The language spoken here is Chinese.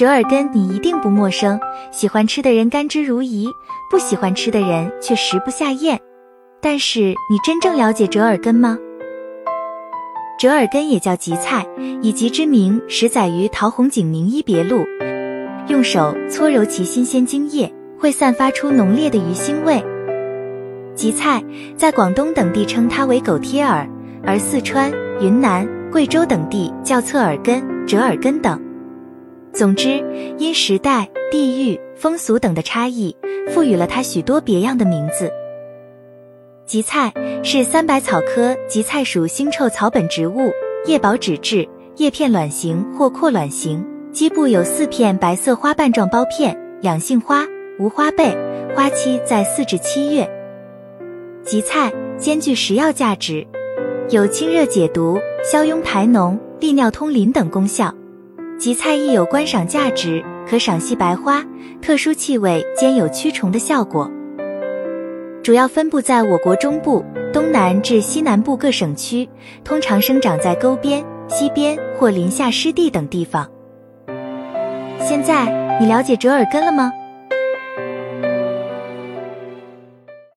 折耳根你一定不陌生，喜欢吃的人甘之如饴，不喜欢吃的人却食不下咽。但是你真正了解折耳根吗？折耳根也叫荠菜，以其之名始载于陶弘景《名医别录》，用手搓揉其新鲜茎叶，会散发出浓烈的鱼腥味。荠菜在广东等地称它为狗贴耳，而四川、云南、贵州等地叫侧耳根、折耳根等。总之，因时代、地域、风俗等的差异，赋予了它许多别样的名字。荠菜是三百草科荠菜属腥臭草本植物，叶薄脂质，叶片卵形或阔卵形，基部有四片白色花瓣状苞片，两性花，无花被，花期在四至七月。荠菜兼具食药价值，有清热解毒、消痈排脓、利尿通淋等功效。荠菜亦有观赏价值，可赏系白花，特殊气味兼有驱虫的效果。主要分布在我国中部、东南至西南部各省区，通常生长在沟边、溪边或林下湿地等地方。现在你了解折耳根了吗？